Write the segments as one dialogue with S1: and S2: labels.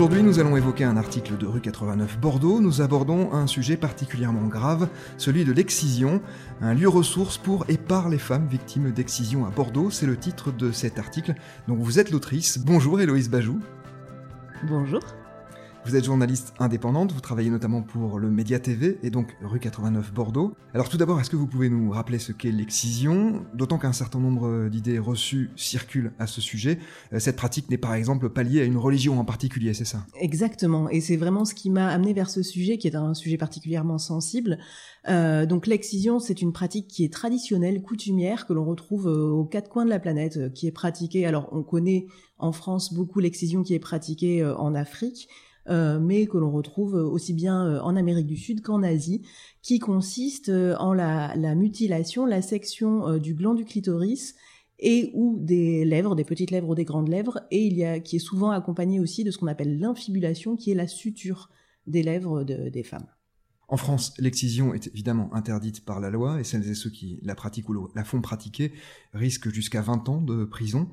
S1: Aujourd'hui, nous allons évoquer un article de rue 89 Bordeaux. Nous abordons un sujet particulièrement grave, celui de l'excision, un lieu ressource pour et par les femmes victimes d'excision à Bordeaux. C'est le titre de cet article. Donc vous êtes l'autrice. Bonjour Héloïse Bajou.
S2: Bonjour.
S1: Vous êtes journaliste indépendante, vous travaillez notamment pour le Média TV et donc rue 89 Bordeaux. Alors tout d'abord, est-ce que vous pouvez nous rappeler ce qu'est l'excision? D'autant qu'un certain nombre d'idées reçues circulent à ce sujet. Euh, cette pratique n'est par exemple pas liée à une religion en particulier, c'est ça?
S2: Exactement, et c'est vraiment ce qui m'a amené vers ce sujet, qui est un sujet particulièrement sensible. Euh, donc l'excision, c'est une pratique qui est traditionnelle, coutumière, que l'on retrouve euh, aux quatre coins de la planète, qui est pratiquée. Alors on connaît en France beaucoup l'excision qui est pratiquée en Afrique. Euh, mais que l'on retrouve aussi bien euh, en Amérique du Sud qu'en Asie, qui consiste euh, en la, mutilation, la section du gland du clitoris et ou des lèvres, des petites lèvres ou des grandes lèvres, et il y a qui est souvent accompagné aussi de ce qu'on appelle l'infibulation, qui est la suture des lèvres des femmes.
S1: En France, l'excision est évidemment interdite par la loi et celles et ceux qui la pratiquent ou la font pratiquer risquent jusqu'à 20 ans de prison.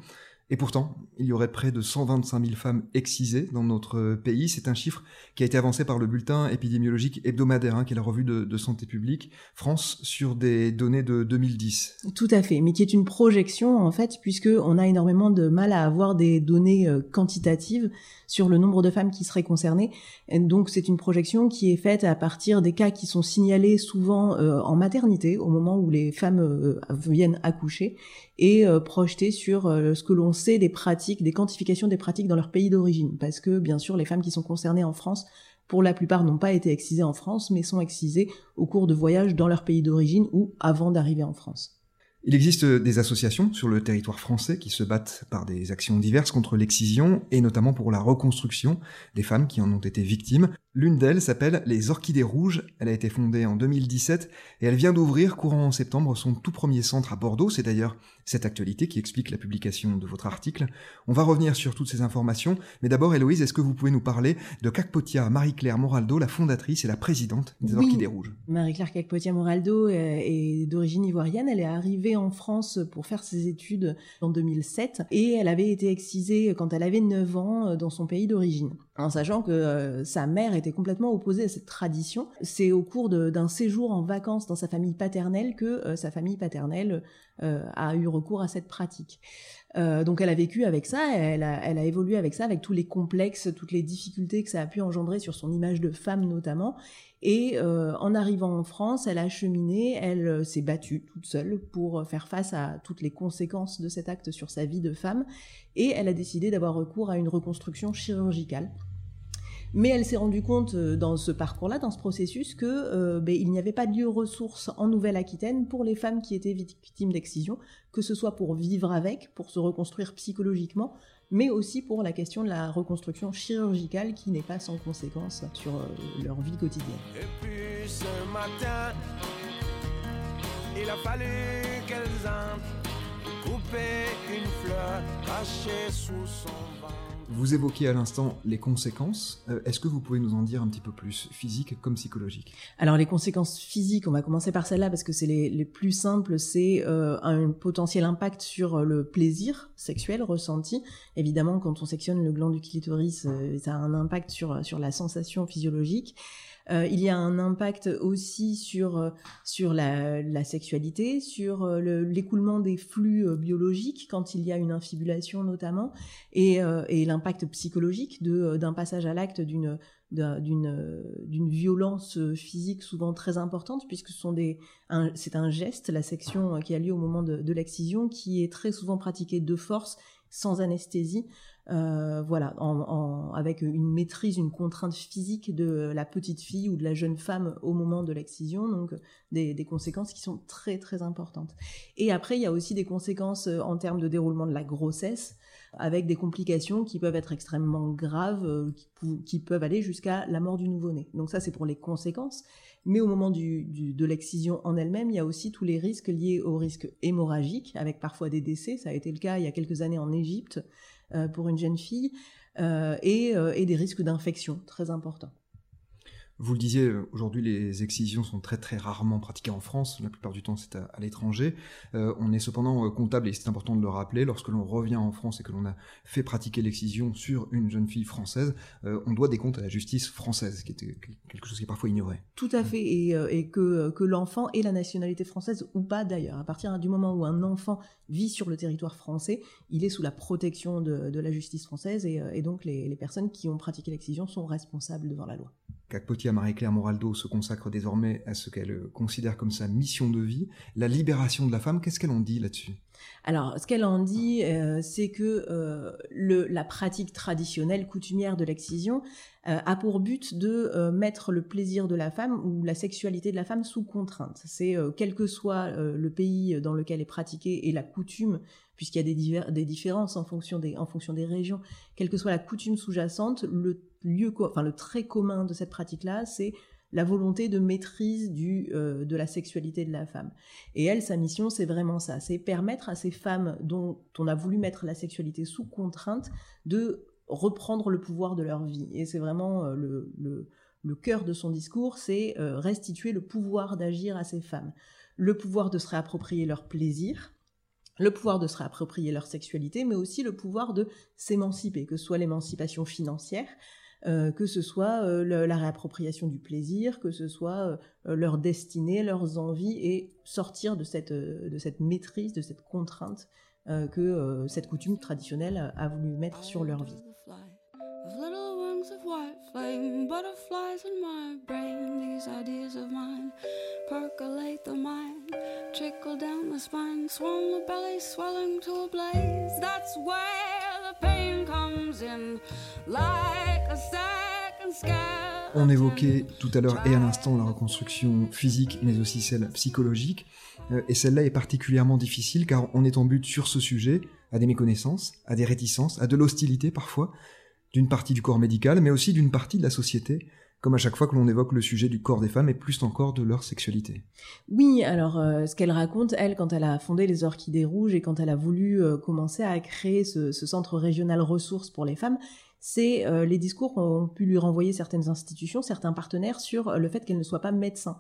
S1: Et pourtant, il y aurait près de 125 000 femmes excisées dans notre pays. C'est un chiffre qui a été avancé par le bulletin épidémiologique hebdomadaire, hein, qui est la revue de, santé publique France, sur des données de 2010.
S2: Tout à fait, mais qui est une projection en fait, puisque on a énormément de mal à avoir des données euh, quantitatives sur le nombre de femmes qui seraient concernées. Donc c'est une projection qui est faite à partir des cas qui sont signalés souvent euh, en maternité, au moment où les femmes euh, viennent accoucher, et projetée sur ce que l'on sait des pratiques, des quantifications des pratiques dans leur pays d'origine. Parce que, bien sûr, les femmes qui sont concernées en France, pour la plupart, n'ont pas été excisées en France, mais sont excisées au cours de voyages dans leur pays d'origine ou avant d'arriver en France.
S1: Il existe des associations sur le territoire français qui se battent par des actions diverses contre l'excision et notamment pour la reconstruction des femmes qui en ont été victimes. L'une d'elles s'appelle Les Orchidées Rouges. Elle a été fondée en 2017 et elle vient d'ouvrir courant en septembre son tout premier centre à Bordeaux. C'est d'ailleurs cette actualité qui explique la publication de votre article. On va revenir sur toutes ces informations, mais d'abord Héloïse, est-ce que vous pouvez nous parler de Cacpotia Marie-Claire Moraldo, la fondatrice et la présidente des Orchidées Rouges?
S2: Marie-Claire Cacpotia Moraldo est d'origine ivoirienne. Elle est arrivée en France pour faire ses études en 2007 et elle avait été excisée quand elle avait 9 ans dans son pays d'origine en sachant que euh, sa mère était complètement opposée à cette tradition. C'est au cours d'un séjour en vacances dans sa famille paternelle que euh, sa famille paternelle euh, a eu recours à cette pratique. donc elle a vécu avec ça, elle a, elle a, évolué avec ça, avec tous les complexes, toutes les difficultés que ça a pu engendrer sur son image de femme notamment. Et en arrivant en France, elle a cheminé, elle s'est battue toute seule pour faire face à toutes les conséquences de cet acte sur sa vie de femme. Et elle a décidé d'avoir recours à une reconstruction chirurgicale mais elle s'est rendue compte euh, dans ce parcours-là, dans ce processus, que euh, ben, il n'y avait pas de lieu ressource en Nouvelle-Aquitaine pour les femmes qui étaient victimes d'excision, que ce soit pour vivre avec, pour se reconstruire psychologiquement, mais aussi pour la question de la reconstruction chirurgicale qui n'est pas sans conséquence sur euh, leur vie quotidienne. Et puis ce matin, il a fallu qu'elles
S1: une fleur cachée sous son vous évoquiez à l'instant les conséquences. Euh, est-ce que vous pouvez nous en dire un petit peu plus, physiques comme psychologiques
S2: Alors les conséquences physiques, on va commencer par celle-là parce que c'est les, plus simples, c'est euh, un potentiel impact sur le plaisir sexuel ressenti. Évidemment, quand on sectionne le gland du clitoris, euh, ça a un impact sur, sur la sensation physiologique. Euh, il y a un impact aussi sur, euh, sur la, sexualité, sur euh, l'écoulement des flux biologiques quand il y a une infibulation notamment, et, l'impact psychologique d'un passage à l'acte d'une violence physique souvent très importante puisque ce sont des c'est un geste la section qui a lieu au moment de, de l'excision qui est très souvent pratiqué de force sans anesthésie euh, voilà, avec une maîtrise, une contrainte physique de la petite fille ou de la jeune femme au moment de l'excision, donc des, conséquences qui sont très très importantes. Et après, il y a aussi des conséquences euh, en termes de déroulement de la grossesse, avec des complications qui peuvent être extrêmement graves, euh, qui, peuvent aller jusqu'à la mort du nouveau-né. Donc ça, c'est pour les conséquences. Mais au moment de l'excision en elle-même, il y a aussi tous les risques liés au risque hémorragique, avec parfois des décès. Ça a été le cas il y a quelques années en Égypte, pour une jeune fille, euh, euh, et des risques d'infection très importants.
S1: Vous le disiez, aujourd'hui les excisions sont très très rarement pratiquées en France, la plupart du temps c'est à, l'étranger. Euh, on est cependant euh, comptable, et c'est important de le rappeler, lorsque l'on revient en France et que l'on a fait pratiquer l'excision sur une jeune fille française, euh, on doit des comptes à la justice française, qui était quelque chose qui est parfois ignoré.
S2: Tout à fait, et, que, l'enfant ait la nationalité française ou pas d'ailleurs. À partir du moment où un enfant vit sur le territoire français, il est sous la protection de, la justice française, et, donc les personnes qui ont pratiqué l'excision sont responsables devant la loi.
S1: Cacpotia Marie-Claire Moraldo se consacre désormais à ce qu'elle considère comme sa mission de vie, la libération de la femme. Qu'est-ce qu'elle en dit là-dessus?
S2: Alors, ce qu'elle en dit, euh, c'est que euh, la pratique traditionnelle coutumière de l'excision euh, a pour but de mettre le plaisir de la femme ou la sexualité de la femme sous contrainte. C'est quel que soit le pays dans lequel est pratiquée et la coutume, puisqu'il y a des, différences en fonction des, régions, quelle que soit la coutume sous-jacente, le le trait commun de cette pratique-là, c'est la volonté de maîtrise du, euh, de la sexualité de la femme. Et elle, sa mission, c'est vraiment ça, c'est permettre à ces femmes dont on a voulu mettre la sexualité sous contrainte de reprendre le pouvoir de leur vie. Et c'est vraiment euh, le, le, cœur de son discours, c'est euh, restituer le pouvoir d'agir à ces femmes. Le pouvoir de se réapproprier leur plaisir, le pouvoir de se réapproprier leur sexualité, mais aussi le pouvoir de s'émanciper, que ce soit l'émancipation financière, euh, que ce soit euh, la réappropriation du plaisir, que ce soit euh, leur destinée, leurs envies, et sortir de cette, de cette maîtrise, de cette contrainte que cette coutume traditionnelle a voulu mettre sur leur vie.
S1: On évoquait tout à l'heure et à l'instant la reconstruction physique, mais aussi celle psychologique. Euh, et celle-là est particulièrement difficile car on est en but sur ce sujet à des méconnaissances, à des réticences, à de l'hostilité parfois, d'une partie du corps médical, mais aussi d'une partie de la société comme à chaque fois que l'on évoque le sujet du corps des femmes et plus encore de leur sexualité.
S2: Oui, alors euh, ce qu'elle raconte, elle, quand elle a fondé les Orchidées Rouges et quand elle a voulu euh, commencer à créer ce, centre régional ressources pour les femmes, c'est euh, les discours qu'ont pu lui renvoyer certaines institutions, certains partenaires sur le fait qu'elle ne soit pas médecin.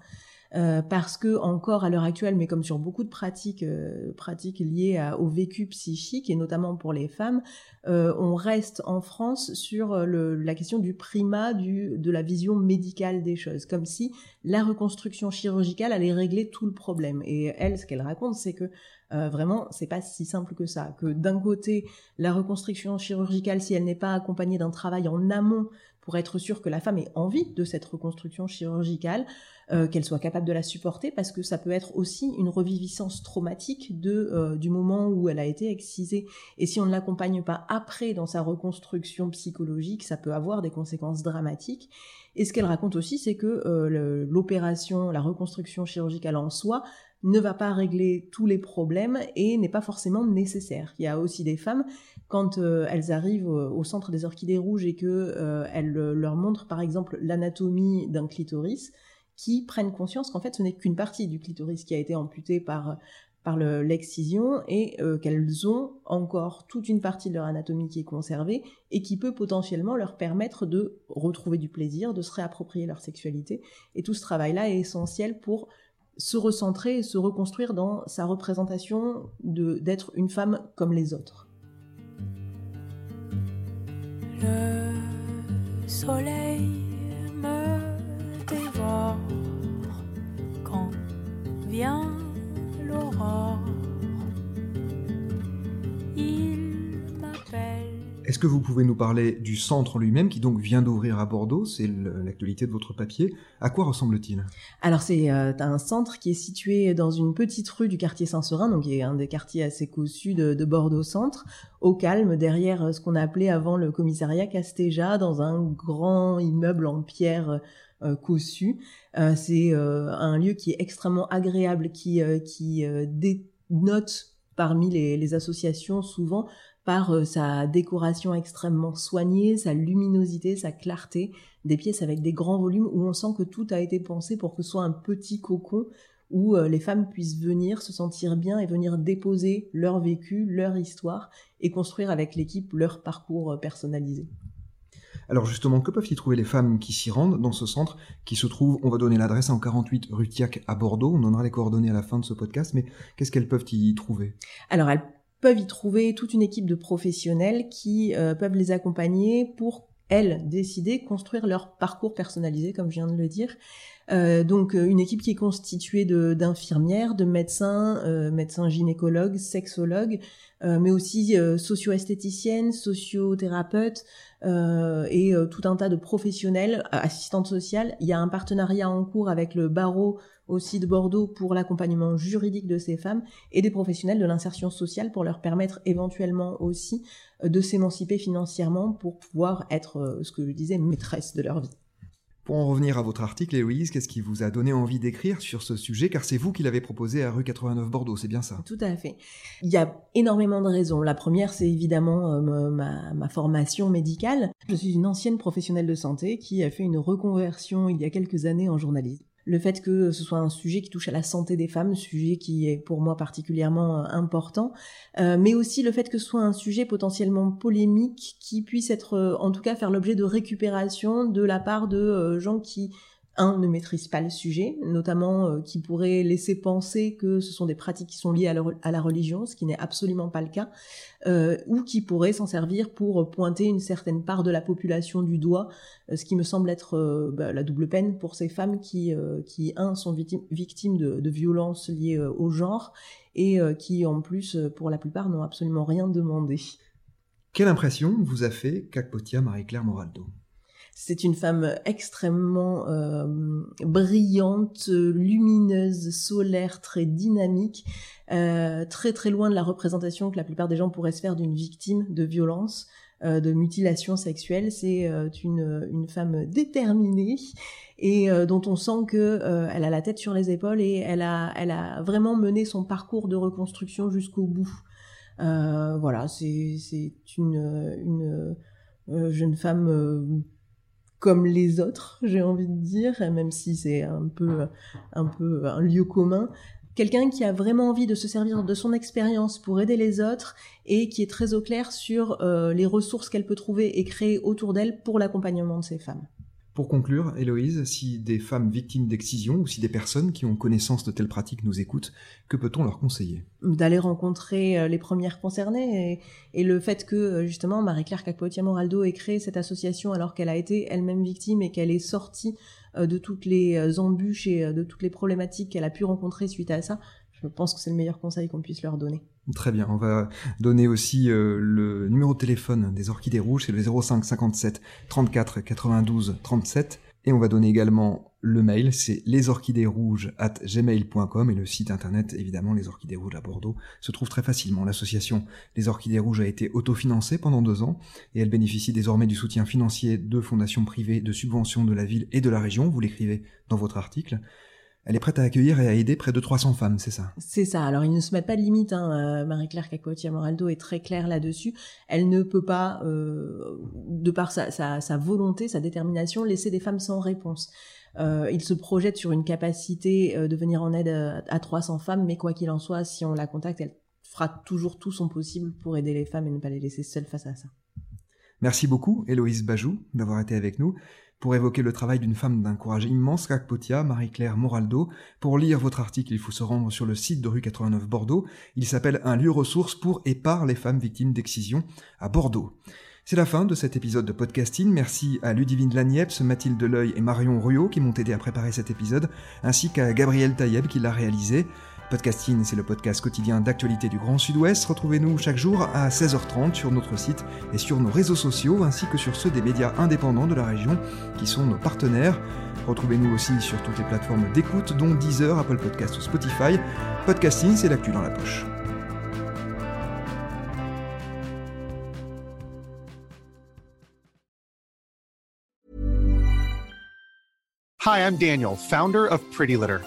S2: Euh, parce que encore à l'heure actuelle, mais comme sur beaucoup de pratiques, euh, pratiques liées au vécu psychique et notamment pour les femmes, euh, on reste en France sur la question du primat de la vision médicale des choses, comme si la reconstruction chirurgicale allait régler tout le problème. Et elle, ce qu'elle raconte, c'est que vraiment, c'est pas si simple que ça. Que d'un côté, la reconstruction chirurgicale, si elle n'est pas accompagnée d'un travail en amont pour être sûr que la femme ait envie de cette reconstruction chirurgicale, euh, qu'elle soit capable de la supporter, parce que ça peut être aussi une reviviscence traumatique euh, du moment où elle a été excisée. Et si on ne l'accompagne pas après dans sa reconstruction psychologique, ça peut avoir des conséquences dramatiques. Et ce qu'elle raconte aussi, c'est que euh, l'opération, la reconstruction chirurgicale en soi ne va pas régler tous les problèmes et n'est pas forcément nécessaire. Il y a aussi des femmes, quand elles arrivent au centre des orchidées rouges et que elles leur montrent par exemple l'anatomie d'un clitoris, qui prennent conscience qu'en fait ce n'est qu'une partie du clitoris qui a été amputée par par l'excision et euh, qu'elles ont encore toute une partie de leur anatomie qui est conservée et qui peut potentiellement leur permettre de retrouver du plaisir, de se réapproprier leur sexualité. Et tout ce travail-là est essentiel pour se recentrer et se reconstruire dans sa représentation d'être une femme comme les autres. Le soleil me
S1: quand vient l'aurore. Est-ce que vous pouvez nous parler du centre lui-même qui donc vient d'ouvrir à Bordeaux C'est l'actualité de votre papier. À quoi ressemble-t-il?
S2: Alors c'est euh, un centre qui est situé dans une petite rue du quartier Saint-Seurin, donc qui est un des quartiers assez cossus de, de Bordeaux Centre, au calme, derrière euh, ce qu'on appelait avant le commissariat Castéja, dans un grand immeuble en pierre euh, cossu. Euh, c'est un lieu qui est extrêmement agréable, qui, qui dénote parmi les, associations souvent par euh, sa décoration extrêmement soignée, sa luminosité, sa clarté, des pièces avec des grands volumes où on sent que tout a été pensé pour que ce soit un petit cocon où euh, les femmes puissent venir se sentir bien et venir déposer leur vécu, leur histoire et construire avec l'équipe leur parcours euh, personnalisé.
S1: Alors justement, que peuvent y trouver les femmes qui s'y rendent dans ce centre qui se trouve, on va donner l'adresse en 48 rue Thiac à Bordeaux, on donnera les coordonnées à la fin de ce podcast, mais qu'est-ce qu'elles peuvent y trouver?
S2: Alors elles peuvent y trouver toute une équipe de professionnels qui euh, peuvent les accompagner pour elles décider construire leur parcours personnalisé comme je viens de le dire euh, donc euh, une équipe qui est constituée d'infirmières, de, médecins, euh, médecins gynécologues, sexologues, mais aussi socio-esthéticiennes, sociothérapeutes et tout un tas de professionnels, assistantes sociales. Il y a un partenariat en cours avec le barreau aussi de Bordeaux pour l'accompagnement juridique de ces femmes et des professionnels de l'insertion sociale pour leur permettre éventuellement aussi de s'émanciper financièrement pour pouvoir être, ce que je disais, maîtresse de leur vie.
S1: Pour en revenir à votre article, Héloïse, qu'est-ce qui vous a donné envie d'écrire sur ce sujet? Car c'est vous qui l'avez proposé à rue 89 Bordeaux, c'est bien ça?
S2: Tout à fait. Il y a énormément de raisons. La première, c'est évidemment euh, ma, ma, formation médicale. Je suis une ancienne professionnelle de santé qui a fait une reconversion il y a quelques années en journalisme le fait que ce soit un sujet qui touche à la santé des femmes, sujet qui est pour moi particulièrement euh, important, euh, mais aussi le fait que ce soit un sujet potentiellement polémique qui puisse être, euh, en tout cas, faire l'objet de récupération de la part de gens qui un, ne maîtrise pas le sujet, notamment euh, qui pourrait laisser penser que ce sont des pratiques qui sont liées à, la religion, ce qui n'est absolument pas le cas, euh, ou qui pourrait s'en servir pour pointer une certaine part de la population du doigt, euh, ce qui me semble être bah, la double peine pour ces femmes qui, qui un, sont victimes, de, de, violences liées au genre, et qui, en plus, pour la plupart, n'ont absolument rien demandé.
S1: Quelle impression vous a fait Cacpotia Marie-Claire Moraldo?
S2: C'est une femme extrêmement euh, brillante, lumineuse, solaire, très dynamique, euh, très très loin de la représentation que la plupart des gens pourraient se faire d'une victime de violence, euh, de mutilation sexuelle. C'est une, une femme déterminée et dont on sent que elle a la tête sur les épaules et elle a, elle a vraiment mené son parcours de reconstruction jusqu'au bout. voilà, c'est une, une jeune femme comme les autres, j'ai envie de dire, même si c'est un peu, un peu un lieu commun. Quelqu'un qui a vraiment envie de se servir de son expérience pour aider les autres et qui est très au clair sur euh, les ressources qu'elle peut trouver et créer autour d'elle pour l'accompagnement de ces femmes.
S1: Pour conclure, Héloïse, si des femmes victimes d'excision ou si des personnes qui ont connaissance de telles pratiques nous écoutent, que peut-on leur conseiller?
S2: D'aller rencontrer euh, les premières concernées et, le fait que euh, justement Marie-Claire Cacpotia Moraldo ait créé cette association alors qu'elle a été elle-même victime et qu'elle est sortie euh, de toutes les embûches et de toutes les problématiques qu'elle a pu rencontrer suite à ça, je pense que c'est le meilleur conseil qu'on puisse leur donner.
S1: Très bien, on va donner aussi euh, le numéro de téléphone des Orchidées Rouges, c'est le 05 57 34 92 37. Et on va donner également le mail, c'est lesorchidéesrouges at gmail.com et le site internet, évidemment, les Orchidées Rouges à Bordeaux, se trouve très facilement. L'association Les Orchidées Rouges a été autofinancée pendant deux ans et elle bénéficie désormais du soutien financier de fondations privées, de subventions de la ville et de la région, vous l'écrivez dans votre article. Elle est prête à accueillir et à aider près de 300 femmes, c'est ça?
S2: C'est ça. Alors, ils ne se mettent pas de limite. Hein. Euh, Marie-Claire Cacotia Moraldo est très claire là-dessus. Elle ne peut pas, euh, de par sa, sa, volonté, sa détermination, laisser des femmes sans réponse. Euh, il se projette sur une capacité de venir en aide à, à 300 femmes, mais quoi qu'il en soit, si on la contacte, elle fera toujours tout son possible pour aider les femmes et ne pas les laisser seules face à ça.
S1: Merci beaucoup, Héloïse Bajou, d'avoir été avec nous. Pour évoquer le travail d'une femme d'un courage immense, Cacpotia, Marie-Claire Moraldo, pour lire votre article, il faut se rendre sur le site de rue 89 Bordeaux. Il s'appelle Un lieu ressource pour et par les femmes victimes d'excision à Bordeaux. C'est la fin de cet épisode de podcasting. Merci à Ludivine Lagneps, Mathilde Deleuil et Marion Ruot qui m'ont aidé à préparer cet épisode, ainsi qu'à Gabriel Taïeb qui l'a réalisé. Podcasting, c'est le podcast quotidien d'actualité du Grand Sud-Ouest. Retrouvez-nous chaque jour à 16h30 sur notre site et sur nos réseaux sociaux, ainsi que sur ceux des médias indépendants de la région qui sont nos partenaires. Retrouvez-nous aussi sur toutes les plateformes d'écoute, dont Deezer, Apple Podcast ou Spotify. Podcasting, c'est l'actu dans la poche.
S3: Hi, I'm Daniel, founder of Pretty Litter.